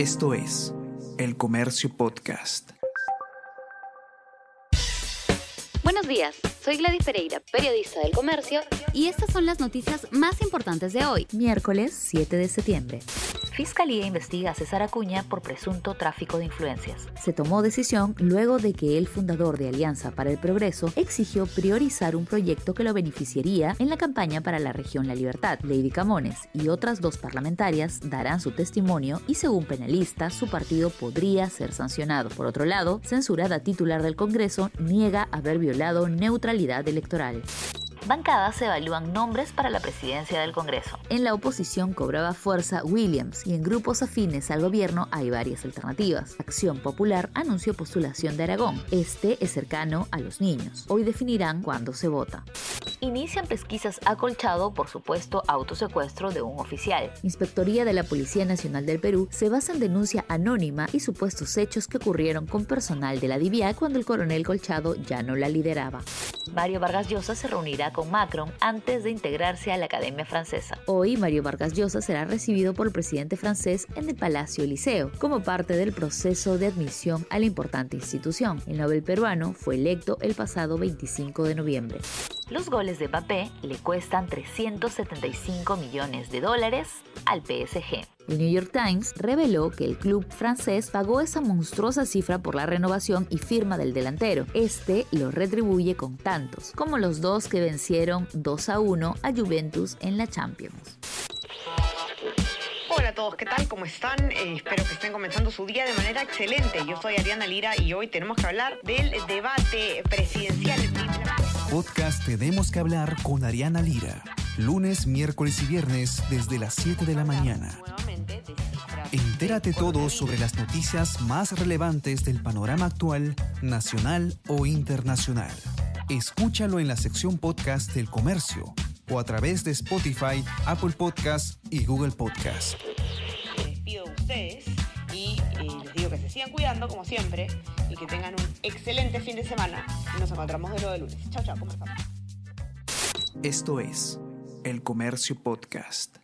Esto es El Comercio Podcast. Buenos días, soy Gladys Pereira, periodista del Comercio, y estas son las noticias más importantes de hoy, miércoles 7 de septiembre. Fiscalía investiga a César Acuña por presunto tráfico de influencias. Se tomó decisión luego de que el fundador de Alianza para el Progreso exigió priorizar un proyecto que lo beneficiaría en la campaña para la región La Libertad. Lady Camones y otras dos parlamentarias darán su testimonio y según penalistas su partido podría ser sancionado. Por otro lado, censurada titular del Congreso niega haber violado neutralidad electoral bancadas evalúan nombres para la presidencia del Congreso. En la oposición cobraba fuerza Williams y en grupos afines al gobierno hay varias alternativas. Acción Popular anunció postulación de Aragón. Este es cercano a los niños. Hoy definirán cuándo se vota inician pesquisas a Colchado por supuesto autosecuestro de un oficial. Inspectoría de la Policía Nacional del Perú se basa en denuncia anónima y supuestos hechos que ocurrieron con personal de la DIVIA cuando el coronel Colchado ya no la lideraba. Mario Vargas Llosa se reunirá con Macron antes de integrarse a la Academia Francesa. Hoy Mario Vargas Llosa será recibido por el presidente francés en el Palacio Eliseo como parte del proceso de admisión a la importante institución. El Nobel peruano fue electo el pasado 25 de noviembre. Los goles de Mbappé le cuestan 375 millones de dólares al PSG. El New York Times reveló que el club francés pagó esa monstruosa cifra por la renovación y firma del delantero. Este lo retribuye con tantos, como los dos que vencieron 2 a 1 a Juventus en la Champions. Hola a todos, ¿qué tal? ¿Cómo están? Eh, espero que estén comenzando su día de manera excelente. Yo soy Ariana Lira y hoy tenemos que hablar del debate presidencial podcast Tenemos que hablar con Ariana Lira. Lunes, miércoles y viernes desde las 7 de la mañana. Entérate todo sobre las noticias más relevantes del panorama actual, nacional o internacional. Escúchalo en la sección podcast del comercio o a través de Spotify, Apple Podcast y Google Podcast. Me despido de ustedes y eh, les digo que se sigan cuidando como siempre y que tengan un excelente fin de semana nos encontramos de nuevo el lunes. Chao, chao, ¿cómo? Esto es El Comercio Podcast.